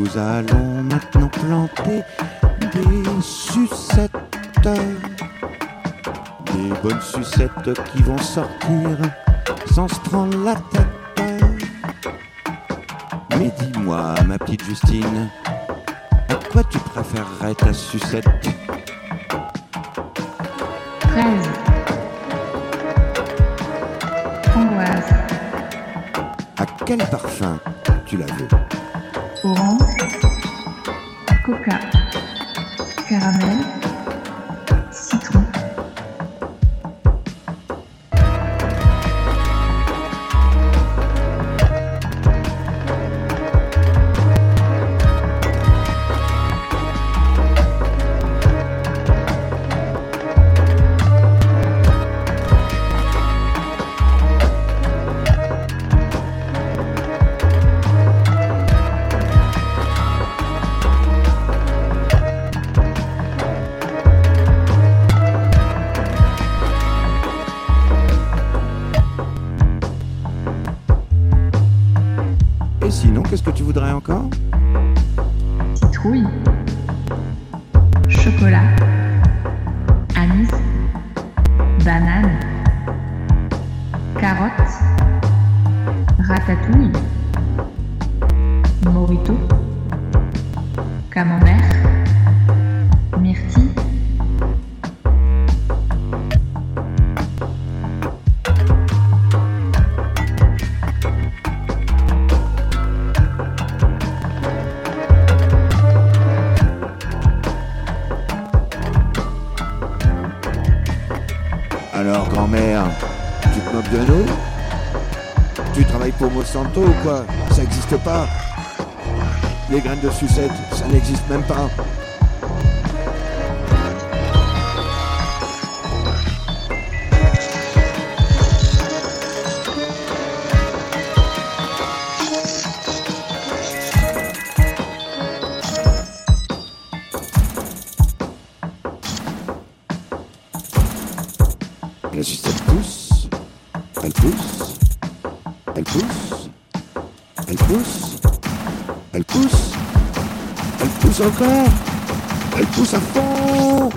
Nous allons maintenant planter des sucettes. Des bonnes sucettes qui vont sortir sans se prendre la tête. Mais dis-moi, ma petite Justine, à quoi tu préférerais ta sucette? Fraise. Framboise. À quel parfum tu la veux? Orange. Coca. Caramel. Sinon, qu'est-ce que tu voudrais encore? Citrouille. Chocolat. Anis. Banane. Carotte. Ratatouille. Morito. Camembert. Alors, grand-mère, tu te moques de nous? Tu travailles pour Monsanto ou quoi? Ça n'existe pas. Les graines de sucette, ça n'existe même pas. La sucette pousse, elle pousse, elle pousse, elle pousse, elle pousse, elle pousse encore, elle pousse à fond.